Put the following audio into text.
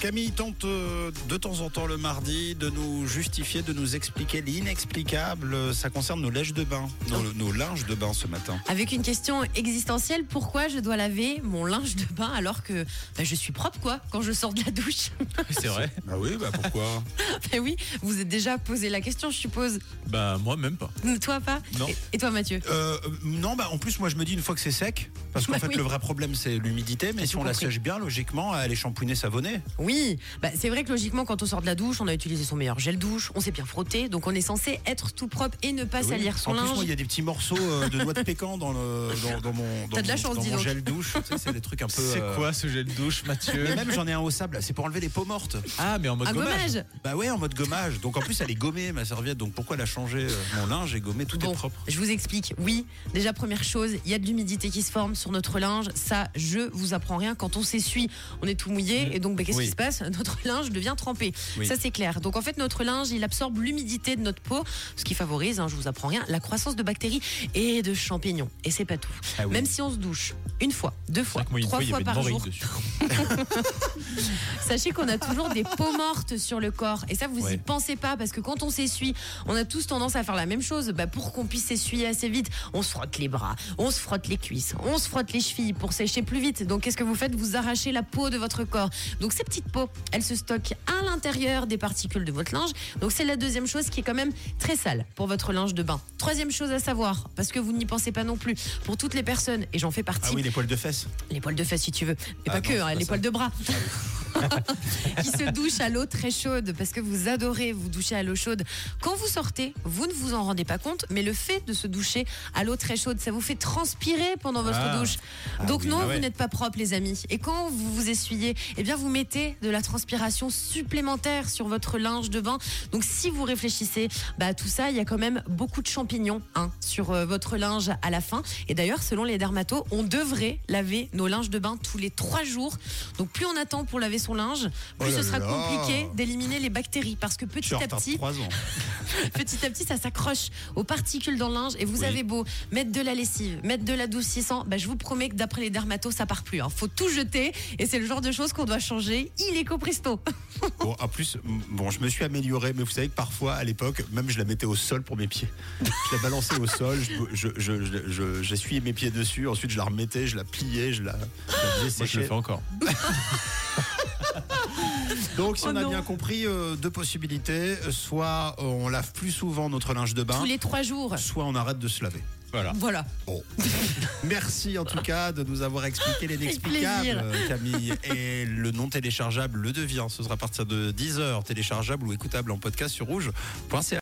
Camille tente euh, de temps en temps le mardi de nous justifier, de nous expliquer l'inexplicable. Ça concerne nos lèches de bain, nos, nos linges de bain ce matin. Avec une question existentielle, pourquoi je dois laver mon linge de bain alors que bah, je suis propre quoi quand je sors de la douche? C'est vrai Bah oui, bah pourquoi? Ben oui, vous êtes déjà posé la question, je suppose. Bah moi même pas. Toi pas? Non. Et, toi Mathieu? Euh, Non, bah en plus moi je me dis une fois que c'est sec, parce qu'en Bah fait oui. le vrai problème c'est l'humidité, mais si on la compris. sèche bien, logiquement elle est shampouinée, savonnée. Oui, bah, c'est vrai que logiquement quand on sort de la douche, on a utilisé son meilleur gel douche, on s'est bien frotté, donc on est censé être tout propre et ne pas Oui. salir son en plus, linge. moi, il y a des petits morceaux euh, de noix de pécan dans, le, dans, dans mon, dans T'as de la mon- chance, dans dis mon donc. gel douche. Tu sais, c'est des trucs un peu. C'est euh, quoi ce gel douche Mathieu Mais même j'en ai un au sable, c'est pour enlever les peaux mortes. Ah mais en mode gommage. gommage Bah ouais, en mode gommage. Donc en plus elle est gommée ma serviette, donc pourquoi la changer euh, Mon linge est gommé, tout Bon, est propre. je vous explique. Oui, déjà première chose, il y a de l'humidité qui se forme sur notre linge. Ça, je vous apprends rien. Quand on s'essuie, on est tout mouillé et donc bah, qu'est-ce Oui. qui se passe Notre linge devient trempé. Oui. Ça c'est clair. Donc en fait notre linge, il absorbe l'humidité de notre peau, ce qui favorise, hein, je vous apprends rien, la croissance de bactéries et de champignons. Et c'est pas tout. Ah oui. Même si on se douche une fois, deux fois, moi, trois fois, par jour. Sachez qu'on a toujours des peaux mortes sur le corps. Et ça, vous Ouais. y pensez pas parce que quand on s'essuie, on a tous tendance à faire la même chose. Bah, pour qu'on puisse s'essuyer assez vite, on se frotte les bras, on se frotte les cuisses, on se frotte les chevilles pour sécher plus vite. Donc, qu'est-ce que vous faites? Vous arrachez la peau de votre corps. Donc, ces petites peaux, elles se stockent à l'intérieur des particules de votre linge. Donc, c'est la deuxième chose qui est quand même très sale pour votre linge de bain. Troisième chose à savoir, parce que vous n'y pensez pas non plus, pour toutes les personnes, et j'en fais partie, Ah oui, les poils de fesses. les poils de fesses si tu veux. Et Ah pas non, que, hein, pas les ça. poils de bras. qui se douchent à l'eau très chaude parce que vous adorez vous doucher à l'eau chaude. Quand vous sortez, vous ne vous en rendez pas compte, mais le fait de se doucher à l'eau très chaude, ça vous fait transpirer pendant votre Ah. douche. Ah Donc oui, non, ah ouais. vous n'êtes pas propre les amis. Et quand vous vous essuyez, eh bien vous mettez de la transpiration supplémentaire sur votre linge de bain. Donc si vous réfléchissez bah, à tout ça, il y a quand même beaucoup de champignons hein, sur euh, votre linge à la fin. Et d'ailleurs, selon les dermatos, on devrait laver nos linges de bain tous les trois jours. Donc plus on attend pour laver son linge, plus Oh là ce sera là. compliqué d'éliminer les bactéries parce que petit à petit, 3 ans. petit à petit, ça s'accroche aux particules dans le linge et vous Oui. avez beau mettre de la lessive, mettre de l'adoucissant, bah, je vous promets que d'après les dermatos, ça part plus. hein. Faut tout jeter et c'est le genre de choses qu'on doit changer illico presto. Bon, en plus, bon, je me suis amélioré, mais vous savez que parfois, à l'époque, même je la mettais au sol pour mes pieds. Je la balançais au sol, je- je- je- je- je- j'essuyais mes pieds dessus, ensuite je la remettais, je la pliais, je la, je la faisais Moi je le fais encore. Donc, si Oh on a non. bien compris, euh, deux possibilités. Soit euh, on lave plus souvent notre linge de bain, Tous les trois jours. soit on arrête de se laver. Voilà. Voilà. Bon. Merci en tout cas de nous avoir expliqué l'inexplicable, euh, Camille. Et le non téléchargeable le devient. Ce sera à partir de 10h téléchargeable ou écoutable en podcast sur rouge.ca.